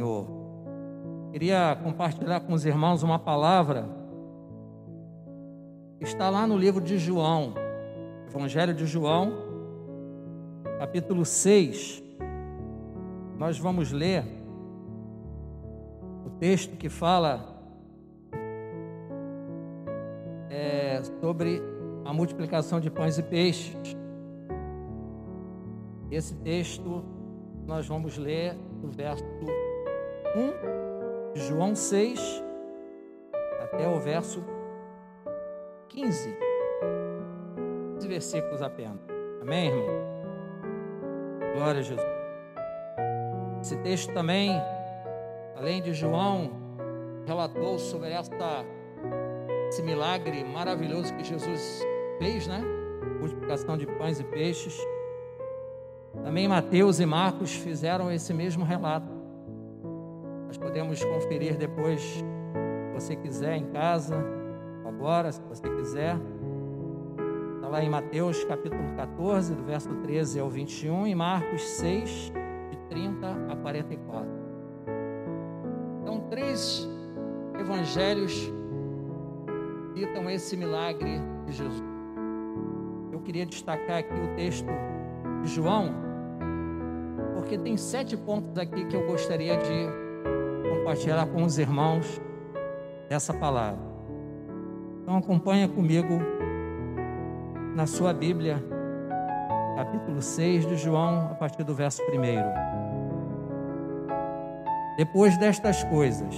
Senhor. Queria compartilhar com os irmãos uma palavra está lá no livro de João, Evangelho de João, capítulo 6. Nós vamos ler o texto que fala é, sobre a multiplicação de pães e peixes. Esse texto nós vamos ler do verso 1 de João 6 até o verso 15. 15 versículos apenas. Amém, irmão? Glória a Jesus. Esse texto também, além de João, relatou sobre esta, esse milagre maravilhoso que Jesus fez, né? Multiplicação de pães e peixes. Também Mateus e Marcos fizeram esse mesmo relato. Podemos conferir depois, se você quiser, em casa, agora, se você quiser. Está lá em Mateus capítulo 14, do verso 13 ao 21, e Marcos 6, de 30 a 44. Então, três evangelhos citam esse milagre de Jesus. Eu queria destacar aqui o texto de João, porque tem sete pontos aqui que eu gostaria de compartilhar com os irmãos essa palavra. Então acompanha comigo na sua Bíblia, capítulo 6 de João, a partir do verso 1. Depois destas coisas,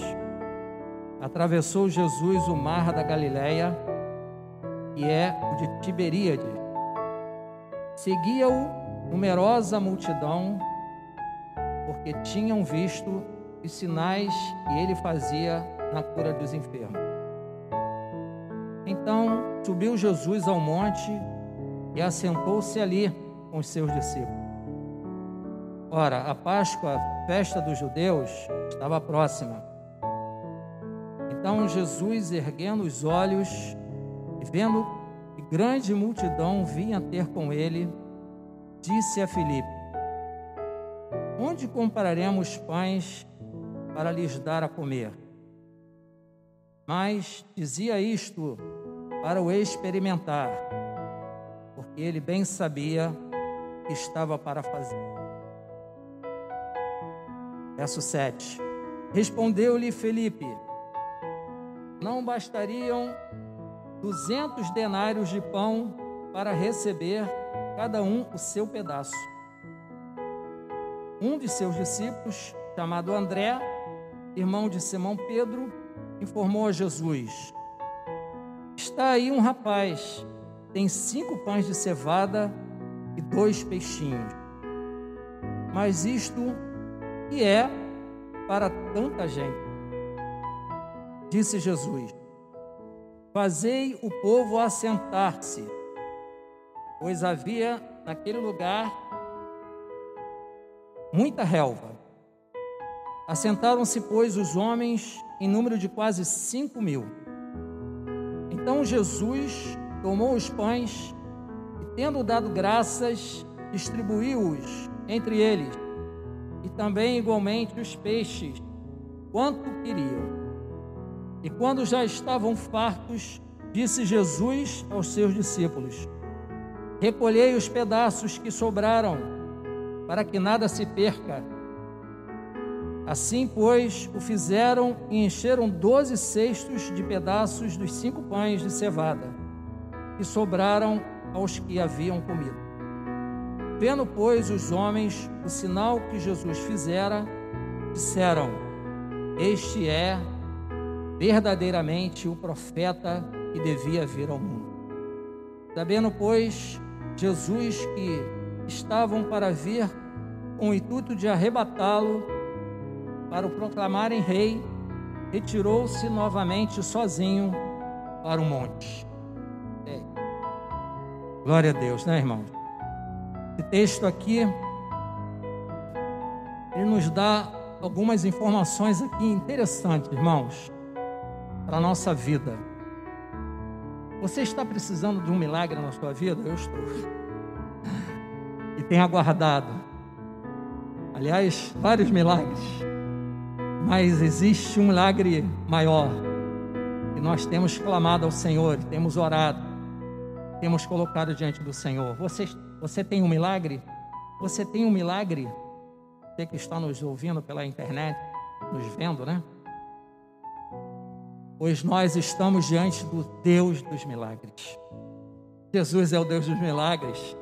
atravessou Jesus o mar da Galileia, que é o de Tiberíade. Seguia-o numerosa multidão porque tinham visto os sinais que ele fazia na cura dos enfermos. Então subiu Jesus ao monte e assentou-se ali com os seus discípulos. Ora, a Páscoa, a festa dos judeus, estava próxima. Então Jesus, erguendo os olhos e vendo que grande multidão vinha ter com ele, disse a Filipe: Onde compraremos pães para lhes dar a comer? Mas dizia isto para o experimentar, porque ele bem sabia que estava para fazer. Verso 7. Respondeu-lhe Felipe: Não bastariam duzentos denários de pão para receber cada um o seu pedaço um de seus discípulos, chamado André, irmão de Simão Pedro, informou a Jesus: Está aí um rapaz, tem cinco pães de cevada e dois peixinhos. Mas isto que é para tanta gente? Disse Jesus: Fazei o povo assentar-se, pois havia naquele lugar muita relva. Assentaram-se, pois, os homens em número de quase cinco mil. Então Jesus tomou os pães e, tendo dado graças, distribuiu-os entre eles, e também igualmente os peixes, quanto queriam. E quando já estavam fartos, disse Jesus aos seus discípulos: Recolhei os pedaços que sobraram para que nada se perca. Assim, pois, o fizeram e encheram doze cestos de pedaços dos cinco pães de cevada, que sobraram aos que haviam comido. Vendo, pois, os homens o sinal que Jesus fizera, disseram: Este é verdadeiramente o profeta que devia vir ao mundo. Sabendo, pois, Jesus que estavam para vir com o intuito de arrebatá-lo para o proclamarem rei, retirou-se novamente sozinho para o monte. É. Glória a Deus, né, irmãos? Esse texto aqui ele nos dá algumas informações aqui interessantes, irmãos, para a nossa vida. Você está precisando de um milagre na sua vida? Eu estou. E tenho aguardado aliás, vários milagres. Mas existe um milagre maior. E nós temos clamado ao Senhor, temos orado, temos colocado diante do Senhor. Você, você tem um milagre? Você tem um milagre? Você que está nos ouvindo pela internet, nos vendo, né? Pois nós estamos diante do Deus dos milagres. Jesus é o Deus dos milagres.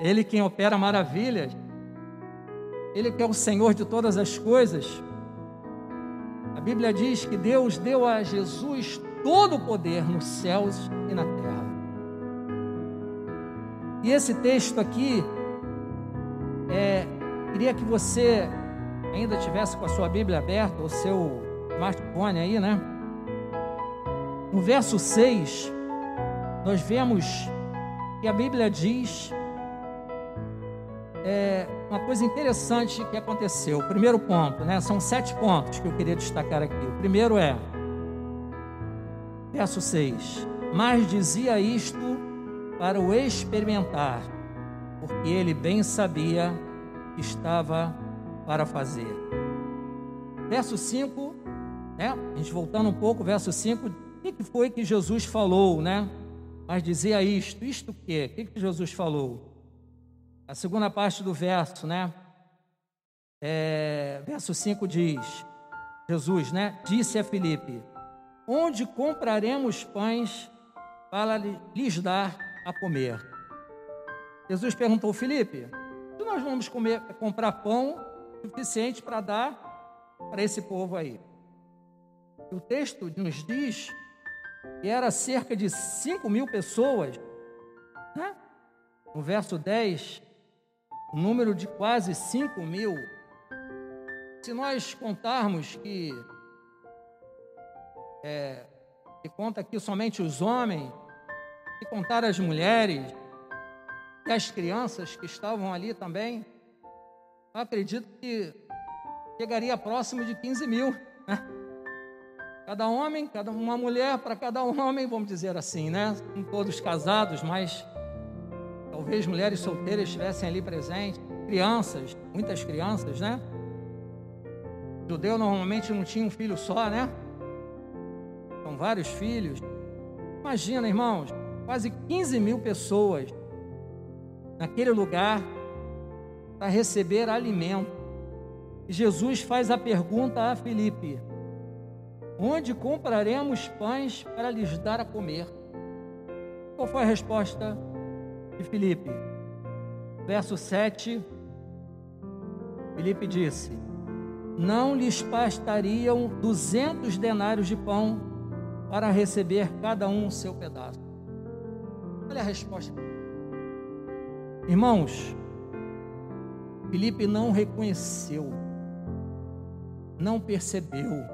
Ele quem opera maravilhas. Ele que é o Senhor de todas as coisas. A Bíblia diz que Deus deu a Jesus todo o poder nos céus e na terra. E esse texto aqui, é, queria que você ainda tivesse com a sua Bíblia aberta, o seu smartphone aí, né? No verso 6, nós vemos que a Bíblia diz é, uma coisa interessante que aconteceu. O primeiro ponto, né? São sete pontos que eu queria destacar aqui. O primeiro é, verso 6: Mas dizia isto para o experimentar, porque ele bem sabia que estava para fazer. Verso 5, né? A gente voltando um pouco, verso 5, o que foi que Jesus falou, né? Mas dizia isto, isto o quê? O que, que Jesus falou? A segunda parte do verso, né? É, verso 5 diz: Jesus, né? Disse a Filipe: Onde compraremos pães para lhes dar a comer? Jesus perguntou: Filipe, se nós vamos comer, comprar pão suficiente para dar para esse povo aí? O texto nos diz que era cerca de 5 mil pessoas, né? No verso 10, o número de quase 5 mil. Se nós contarmos que, é, que conta aqui somente os homens, e contar as mulheres e as crianças que estavam ali também, eu acredito que chegaria próximo de 15 mil. Né? Cada homem, cada uma mulher para cada homem, vamos dizer assim, né? Todos casados, mas talvez mulheres solteiras estivessem ali presentes, crianças, muitas crianças, né? O judeu normalmente não tinha um filho só, né? São vários filhos. Imagina, irmãos, quase 15 mil pessoas naquele lugar para receber alimento. E Jesus faz a pergunta a Filipe: Onde compraremos pães para lhes dar a comer? Qual foi a resposta de Filipe. Verso 7, Filipe disse: Não lhes bastariam duzentos denários de pão para receber cada um o seu pedaço. Olha a resposta. Irmãos, Filipe não reconheceu, não percebeu.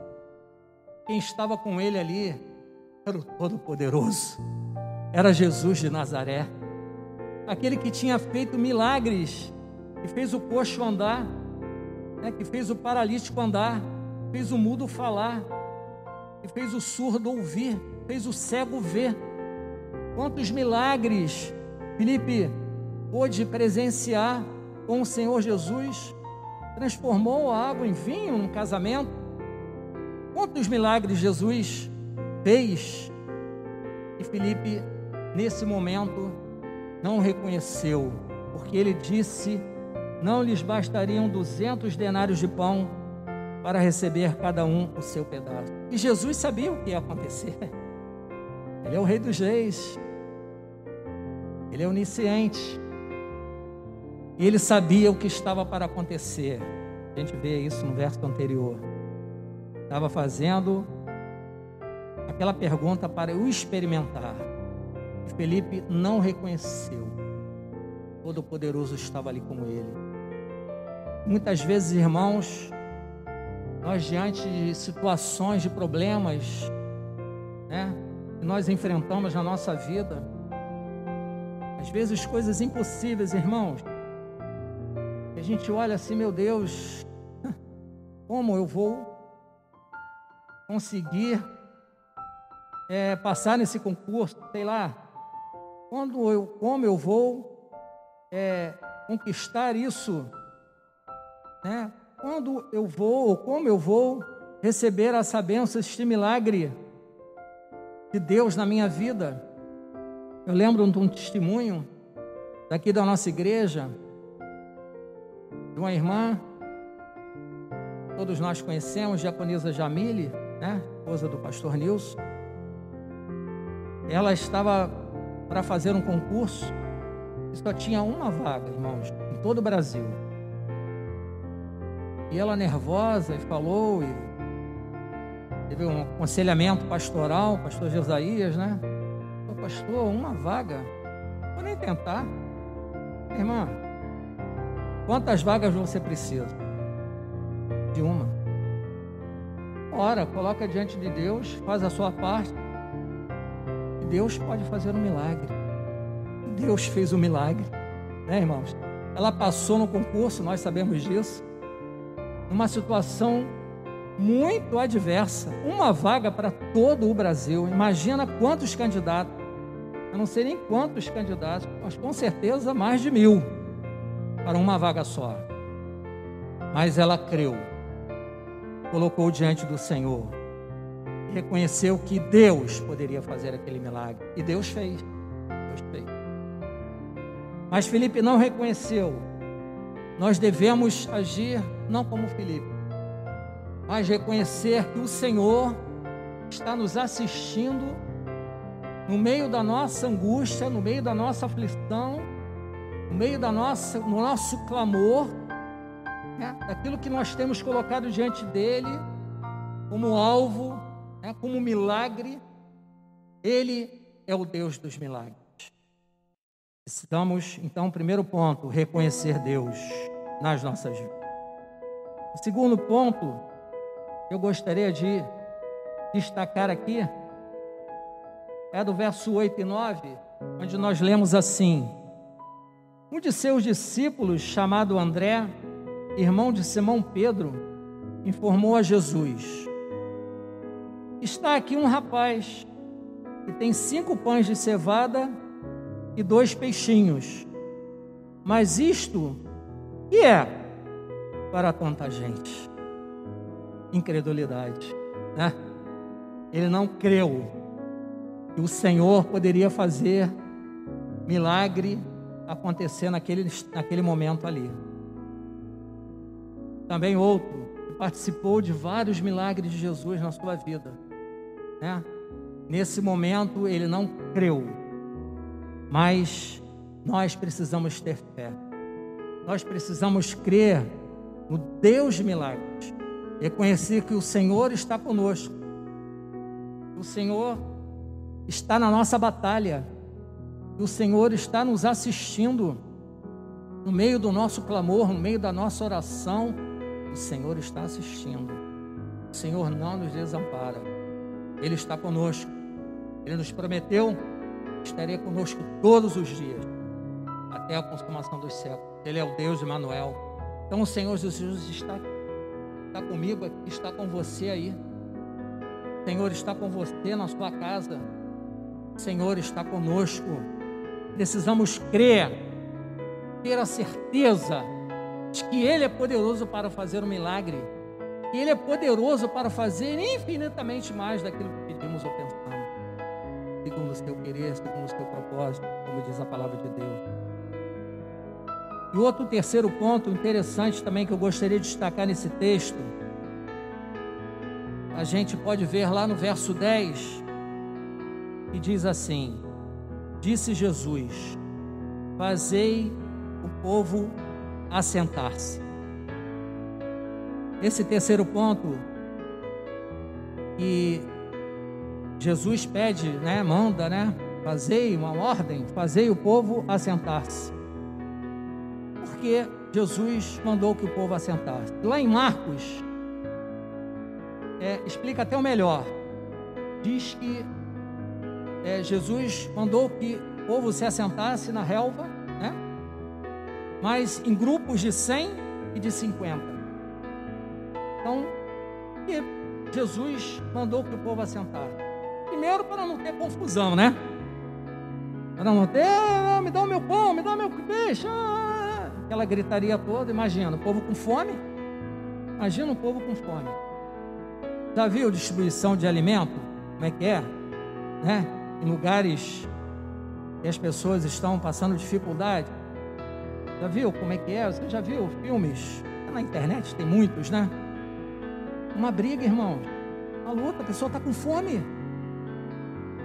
Quem estava com ele ali era o Todo-Poderoso, era Jesus de Nazaré aquele que tinha feito milagres, que fez o coxo andar, né, que fez o paralítico andar, fez o mudo falar, que fez o surdo ouvir, fez o cego ver. Quantos milagres Felipe pôde presenciar com o Senhor Jesus, transformou a água em vinho num casamento. Quantos milagres Jesus fez? E Felipe, nesse momento, não reconheceu, porque ele disse: Não lhes bastariam duzentos denários de pão para receber cada um o seu pedaço. E Jesus sabia o que ia acontecer. Ele é o Rei dos Reis, ele é onisciente, e ele sabia o que estava para acontecer. A gente vê isso no verso anterior. Estava fazendo aquela pergunta para o experimentar. Felipe não reconheceu. Todo-Poderoso estava ali com ele. Muitas vezes, irmãos, nós diante de situações, de problemas, né, que nós enfrentamos na nossa vida, às vezes coisas impossíveis, irmãos, a gente olha assim, meu Deus, como eu vou conseguir é, passar nesse concurso, sei lá, quando eu, como eu vou é, conquistar isso, né? quando eu vou, ou como eu vou receber essa bênção, este milagre de Deus na minha vida. Eu lembro de um testemunho daqui da nossa igreja, de uma irmã, todos nós conhecemos, Jaconisa Jamile, né? esposa do pastor Nilson. Ela estava para fazer um concurso só tinha uma vaga, irmãos, em todo o Brasil. E ela nervosa e falou, e teve um aconselhamento pastoral, pastor Jesaías, né? Falou, pastor, uma vaga, vou nem tentar. Irmã, quantas vagas você precisa? De uma. Ora, coloca diante de Deus, faz a sua parte. Deus pode fazer um milagre. Deus fez um milagre, né, irmãos? Ela passou no concurso, nós sabemos disso. Numa situação muito adversa, uma vaga para todo o Brasil. Imagina quantos candidatos. Eu não sei nem quantos candidatos, mas com certeza mais de mil para uma vaga só. Mas ela creu colocou diante do Senhor, reconheceu que Deus poderia fazer aquele milagre. E Deus fez. Deus fez. Mas Felipe não reconheceu. Nós devemos agir não como Felipe, mas reconhecer que o Senhor está nos assistindo no meio da nossa angústia, no meio da nossa aflição, no meio da nossa, no nosso clamor né, daquilo que nós temos colocado diante dele como alvo, né, como milagre. Ele é o Deus dos milagres. Precisamos, então, primeiro ponto, reconhecer Deus nas nossas vidas. O segundo ponto, eu gostaria de destacar aqui, é do verso 8 e 9, onde nós lemos assim: Um de seus discípulos, chamado André, irmão de Simão Pedro, informou a Jesus: Está aqui um rapaz que tem cinco pães de cevada e dois peixinhos. Mas isto que é para tanta gente? Incredulidade, né? Ele não creu que o Senhor poderia fazer milagre acontecer naquele, naquele momento ali. Também outro que participou de vários milagres de Jesus na sua vida. Né? Nesse momento ele não creu, mas nós precisamos ter fé. Nós precisamos crer no Deus de milagres, reconhecer que o Senhor está conosco, o Senhor está na nossa batalha, o Senhor está nos assistindo no meio do nosso clamor, no meio da nossa oração o Senhor está assistindo. O Senhor não nos desampara. Ele está conosco. Ele nos prometeu estaria conosco todos os dias, até a consumação dos séculos. Ele é o Deus de Manuel. Então o Senhor Jesus está, está comigo, está com você aí. O Senhor está com você na sua casa. O Senhor está conosco. Precisamos crer, ter a certeza que Ele é poderoso para fazer um milagre. Que Ele é poderoso para fazer infinitamente mais daquilo que pedimos ou pensamos. Segundo o seu querer, segundo o seu propósito, como diz a palavra de Deus. E outro terceiro ponto interessante também que eu gostaria de destacar nesse texto, a gente pode ver lá no verso 10, que diz assim: Disse Jesus: Fazei o povo assentar-se. Esse terceiro ponto que Jesus pede, né, manda, né, fazei uma ordem, fazei o povo assentar-se. Porque Jesus mandou que o povo assentasse. Lá em Marcos, é, explica até o melhor. Diz que é, Jesus mandou que o povo se assentasse na relva mas em grupos de 100 e de 50. Então, Jesus mandou que o povo assentasse. Primeiro, para não ter confusão, né? Para não ter, ah, me dá o meu pão, me dá o meu peixe. Ah, aquela gritaria toda, imagina, o povo com fome. Imagina um povo com fome. Já viu distribuição de alimento? Como é que é? Né? Em lugares que as pessoas estão passando dificuldade. Já viu como é que é? Você já viu filmes? Na internet tem muitos, né? Uma briga, irmãos. Uma luta, a pessoa está com fome.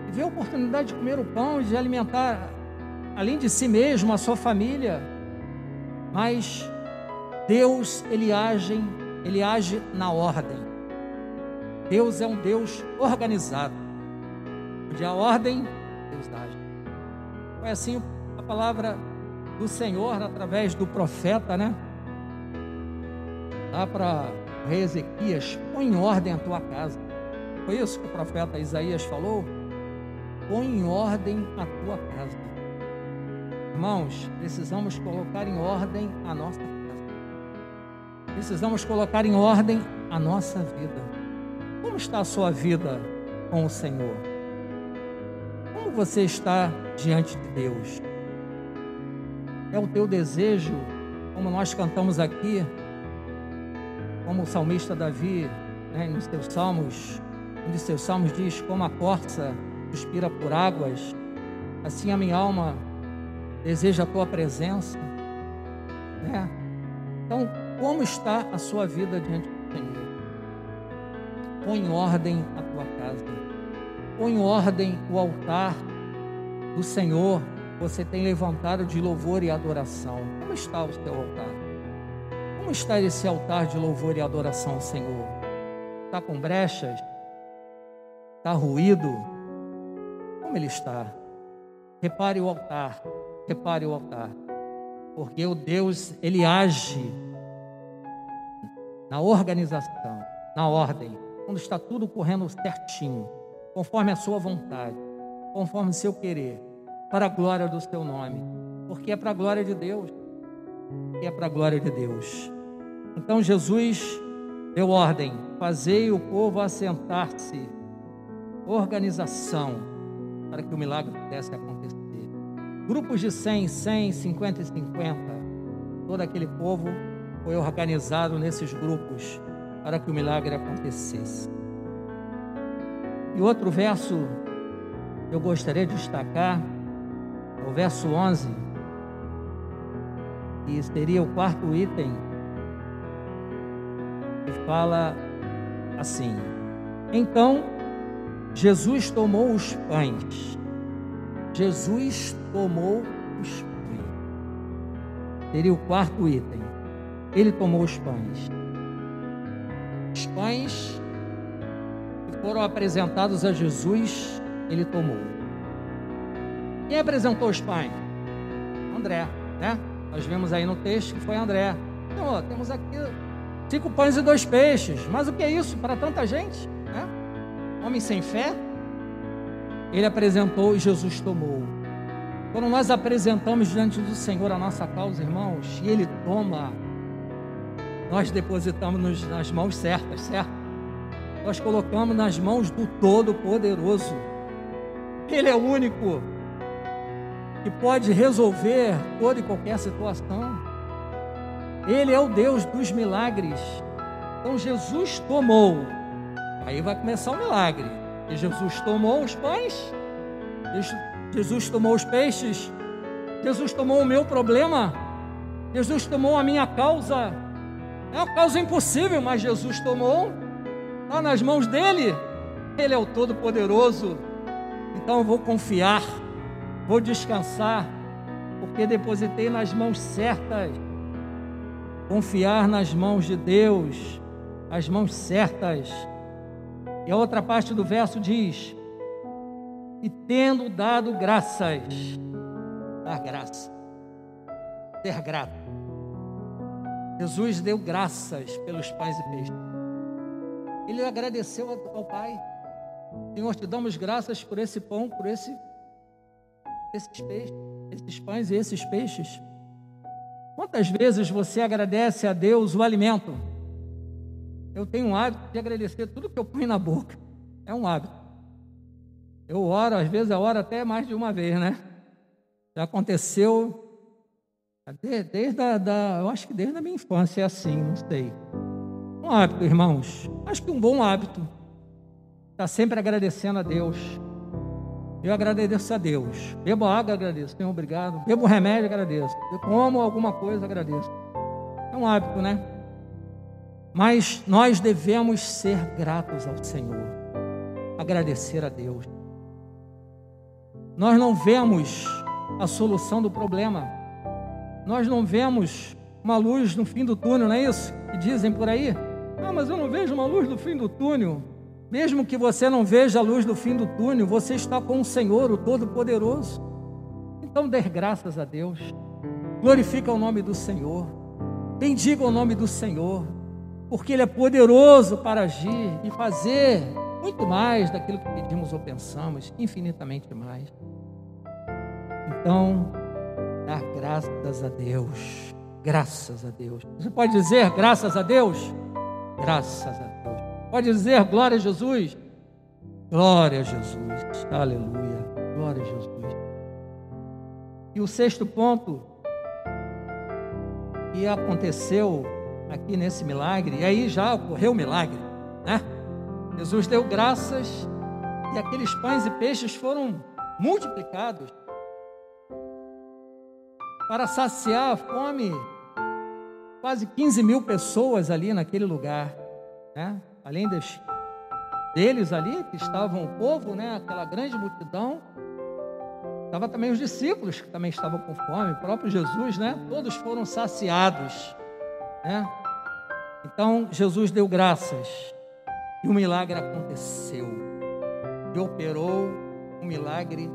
E vê a oportunidade de comer o pão, de alimentar, além de si mesmo, a sua família. Mas Deus, ele age, ele age na ordem. Deus é um Deus organizado. Onde há ordem, Deus age. Foi assim a palavra do Senhor através do profeta, né? Dá para rei Ezequias, põe em ordem a tua casa. Foi isso que o profeta Isaías falou? Põe em ordem a tua casa. Irmãos, precisamos colocar em ordem a nossa casa. Precisamos colocar em ordem a nossa vida. Como está a sua vida com o Senhor? Como você está diante de Deus? É o teu desejo, como nós cantamos aqui, como o salmista Davi, né, nos seus salmos, um de seus salmos diz: Como a corça suspira por águas, assim a minha alma deseja a tua presença. Né? Então, como está a sua vida diante do Senhor? Põe em ordem a tua casa, põe em ordem o altar do Senhor. Você tem levantado de louvor e adoração. Como está o seu altar? Como está esse altar de louvor e adoração Senhor? Está com brechas? Está ruído? Como ele está? Repare o altar, repare o altar. Porque o Deus, ele age na organização, na ordem, quando está tudo correndo certinho, conforme a sua vontade, conforme o seu querer, para a glória do seu nome, porque é para a glória de Deus é para a glória de Deus. Então Jesus deu ordem: fazei o povo assentar-se, organização, para que o milagre pudesse acontecer. Grupos de 100, 100, 50 e 50, todo aquele povo foi organizado nesses grupos para que o milagre acontecesse. E outro verso eu gostaria de destacar, é o verso 11 que seria o quarto item, fala assim: Então Jesus tomou os pães. Jesus tomou os pães. Seria o quarto item. Ele tomou os pães. Os pães que foram apresentados a Jesus, ele tomou. Quem apresentou os pães? André, né? Nós vemos aí no texto que foi André. Então, ó, temos aqui cinco pães e dois peixes. Mas o que é isso para tanta gente? Né? Homem sem fé. Ele apresentou e Jesus tomou. Quando nós apresentamos diante do Senhor a nossa causa, irmãos, e Ele toma, nós depositamos nas mãos certas, certo? Nós colocamos nas mãos do Todo-Poderoso. Ele é o único que pode resolver toda e qualquer situação. Ele é o Deus dos milagres. Então Jesus tomou. Aí vai começar o milagre. E Jesus tomou os pães. Jesus tomou os peixes. Jesus tomou o meu problema. Jesus tomou a minha causa. É uma causa impossível, mas Jesus tomou. Está nas mãos dele. Ele é o Todo-Poderoso. Então eu vou confiar Vou descansar, porque depositei nas mãos certas. Confiar nas mãos de Deus, as mãos certas. E a outra parte do verso diz: E tendo dado graças, dar graça, ser grato. Jesus deu graças pelos pães e peixes. Ele agradeceu ao Pai. Senhor, te damos graças por esse pão, por esse esses peixes, esses pães e esses peixes. Quantas vezes você agradece a Deus o alimento? Eu tenho um hábito de agradecer tudo que eu ponho na boca. É um hábito. Eu oro, às vezes eu oro até mais de uma vez, né? Já aconteceu desde, desde a, da, eu acho que desde a minha infância é assim, não sei. Um hábito, irmãos. Acho que um bom hábito. Está sempre agradecendo a Deus. Eu agradeço a Deus. Bebo água, agradeço. Senhor, obrigado. Bebo remédio, agradeço. Eu como alguma coisa, agradeço. É um hábito, né? Mas nós devemos ser gratos ao Senhor. Agradecer a Deus. Nós não vemos a solução do problema. Nós não vemos uma luz no fim do túnel, não é isso? Que dizem por aí. Ah, mas eu não vejo uma luz no fim do túnel. Mesmo que você não veja a luz do fim do túnel, você está com o Senhor, o Todo-Poderoso. Então dê graças a Deus. Glorifica o nome do Senhor. Bendiga o nome do Senhor, porque Ele é poderoso para agir e fazer muito mais daquilo que pedimos ou pensamos, infinitamente mais. Então, dar graças a Deus. Graças a Deus. Você pode dizer graças a Deus? Graças a Deus. Pode dizer glória a Jesus? Glória a Jesus. Aleluia. Glória a Jesus. E o sexto ponto que aconteceu aqui nesse milagre, e aí já ocorreu o milagre, né? Jesus deu graças e aqueles pães e peixes foram multiplicados para saciar a fome quase 15 mil pessoas ali naquele lugar, né? Além das, deles ali, que estavam o povo, né, aquela grande multidão, estava também os discípulos que também estavam com fome, o próprio Jesus, né? Todos foram saciados, né? Então Jesus deu graças e o milagre aconteceu. E operou um milagre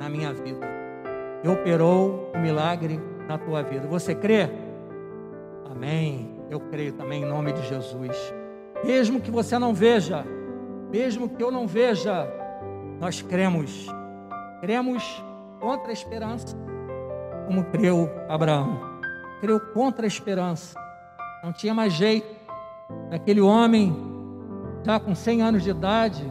na minha vida. E operou um milagre na tua vida. Você crê? Amém. Eu creio também em nome de Jesus. Mesmo que você não veja, mesmo que eu não veja, nós cremos. Cremos contra a esperança, como creu Abraão. Creu contra a esperança. Não tinha mais jeito. Aquele homem, já com 100 anos de idade,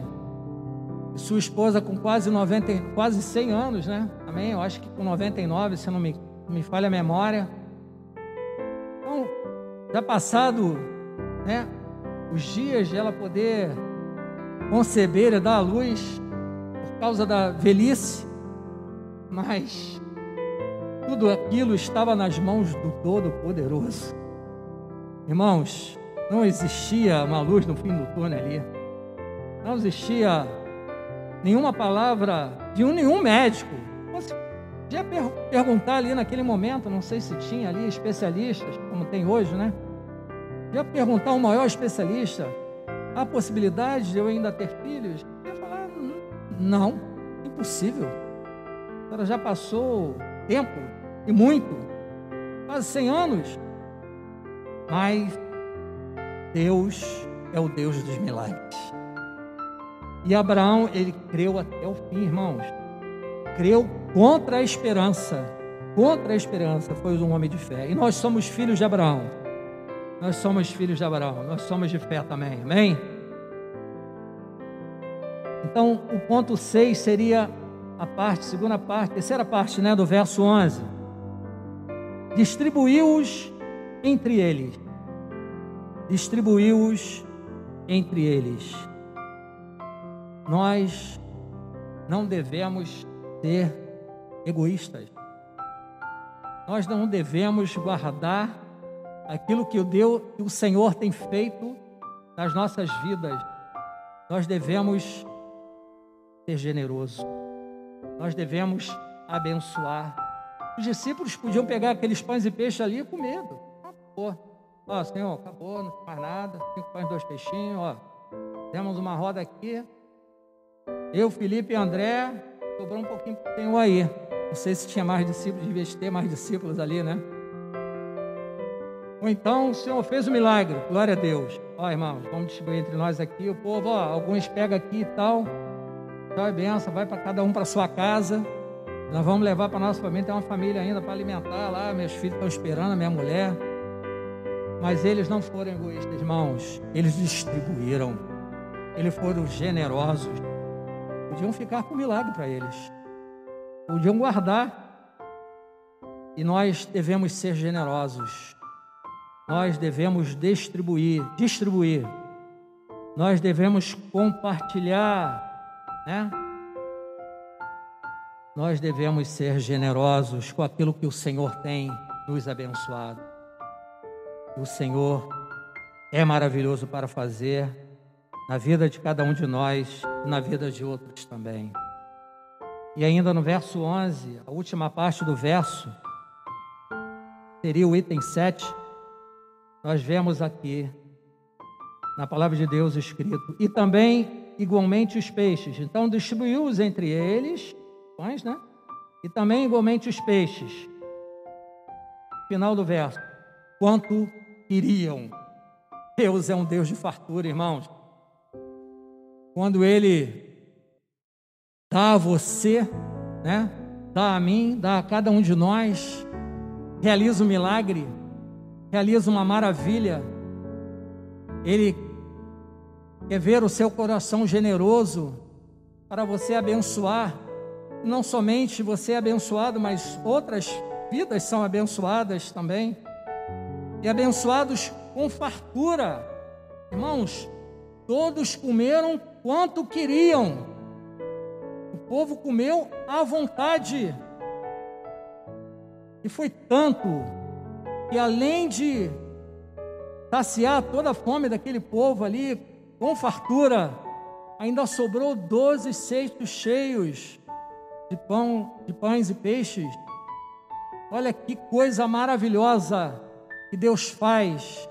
e sua esposa com quase 90, quase 100 anos, né? Amém? Eu acho que com 99, se não me, me falha a memória. Então, já passado, né? Os dias de ela poder conceber e dar à luz por causa da velhice, mas tudo aquilo estava nas mãos do Todo-Poderoso. Irmãos, não existia uma luz no fim do túnel ali, não existia nenhuma palavra de um, nenhum médico. Você podia per perguntar ali naquele momento, não sei se tinha ali especialistas, como tem hoje, né? Já perguntar ao maior especialista, há possibilidade de eu ainda ter filhos? Ele ia falar, não, impossível. Ela já passou tempo, e muito, quase 100 anos. Mas Deus é o Deus dos milagres. E Abraão, ele creu até o fim, irmãos. Creu contra a esperança. Contra a esperança, foi um homem de fé. E nós somos filhos de Abraão. Nós somos filhos de Abraão, nós somos de fé também, amém? Então, o ponto 6 seria a parte, segunda parte, terceira parte, né, do verso 11. Distribuiu-os entre eles. Distribuiu-os entre eles. Nós não devemos ser egoístas. Nós não devemos guardar aquilo que o, Deus, que o Senhor tem feito nas nossas vidas, nós devemos ser generosos, nós devemos abençoar. Os discípulos podiam pegar aqueles pães e peixes ali com medo. Acabou. Ó, Senhor, acabou, não tem mais nada. Cinco pães, dois peixinhos, ó. Temos uma roda aqui. Eu, Felipe e André, sobrou um pouquinho para o Senhor aí. Não sei se tinha mais discípulos, devia ter mais discípulos ali, né? Ou então o Senhor fez o um milagre, glória a Deus. Ó, irmãos, vamos distribuir entre nós aqui. O povo, ó, alguns pegam aqui e tal. Tchau e benção, vai para cada um para sua casa. Nós vamos levar para nossa família. Tem uma família ainda para alimentar lá. Meus filhos estão esperando, a minha mulher. Mas eles não foram egoístas, irmãos. Eles distribuíram. Eles foram generosos. Podiam ficar com milagre para eles. Podiam guardar. E nós devemos ser generosos nós devemos distribuir, distribuir. Nós devemos compartilhar, né? Nós devemos ser generosos com aquilo que o Senhor tem nos abençoado. O Senhor é maravilhoso para fazer na vida de cada um de nós e na vida de outros também. E ainda no verso 11, a última parte do verso, seria o item 7, nós vemos aqui, na palavra de Deus escrito, e também igualmente os peixes. Então distribuiu-os entre eles, pães, né? E também igualmente os peixes. Final do verso. Quanto queriam. Deus é um Deus de fartura, irmãos. Quando Ele dá a você, né? Dá a mim, dá a cada um de nós, realiza um milagre, realiza uma maravilha. Ele quer ver o seu coração generoso para você abençoar, não somente você é abençoado, mas outras vidas são abençoadas também. E abençoados com fartura. Irmãos, todos comeram quanto queriam. O povo comeu à vontade. E foi tanto que além de saciar toda a fome daquele povo ali com fartura, ainda sobrou doze cestos cheios de pão, de pães e peixes. Olha que coisa maravilhosa que Deus faz.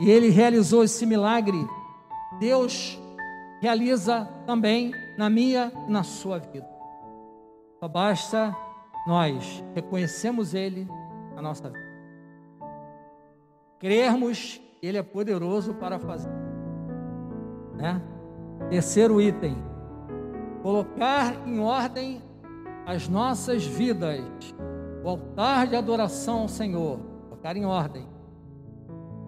E ele realizou esse milagre. Deus realiza também na minha e na sua vida. Só basta nós reconhecemos Ele na nossa vida. Crermos Ele é poderoso para fazer. Né? Terceiro item: colocar em ordem as nossas vidas, o altar de adoração ao Senhor, colocar em ordem.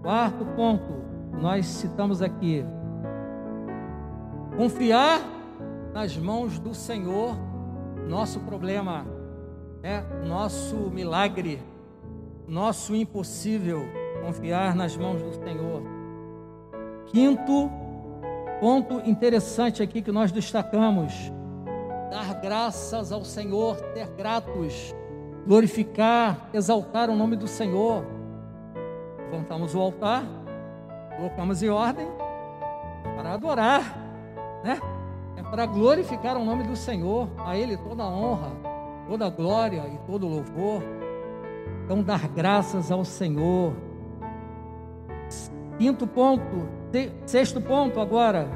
Quarto ponto, nós citamos aqui: confiar nas mãos do Senhor nosso problema, é nosso milagre, nosso impossível, confiar nas mãos do Senhor. Quinto ponto interessante aqui que nós destacamos: dar graças ao Senhor, ter gratos, glorificar, exaltar o nome do Senhor. Levantamos o altar, colocamos em ordem para adorar, né? É para glorificar o nome do Senhor, a Ele toda a honra, toda a glória e todo o louvor. Então, dar graças ao Senhor. Quinto ponto, sexto ponto agora,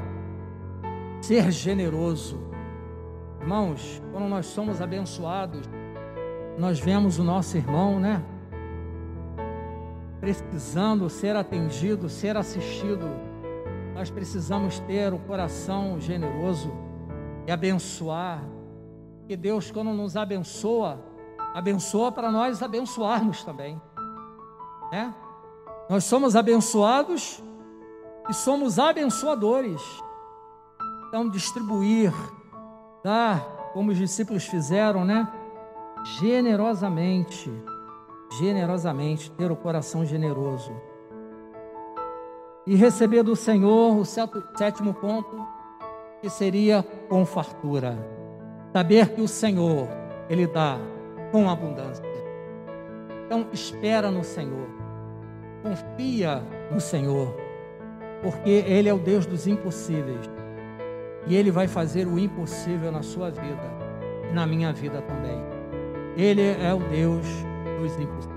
ser generoso. Irmãos, quando nós somos abençoados, nós vemos o nosso irmão, né? Precisando ser atendido, ser assistido nós precisamos ter o coração generoso e abençoar. Que Deus, quando nos abençoa, abençoa para nós abençoarmos também. Né? Nós somos abençoados e somos abençoadores. Então, distribuir, dar, como os discípulos fizeram, né? Generosamente, generosamente, ter o coração generoso e receber do Senhor o sétimo ponto, que seria com fartura. Saber que o Senhor, Ele dá com abundância. Então, espera no Senhor, confia no Senhor, porque Ele é o Deus dos impossíveis e Ele vai fazer o impossível na sua vida na minha vida também. Ele é o Deus dos impossíveis.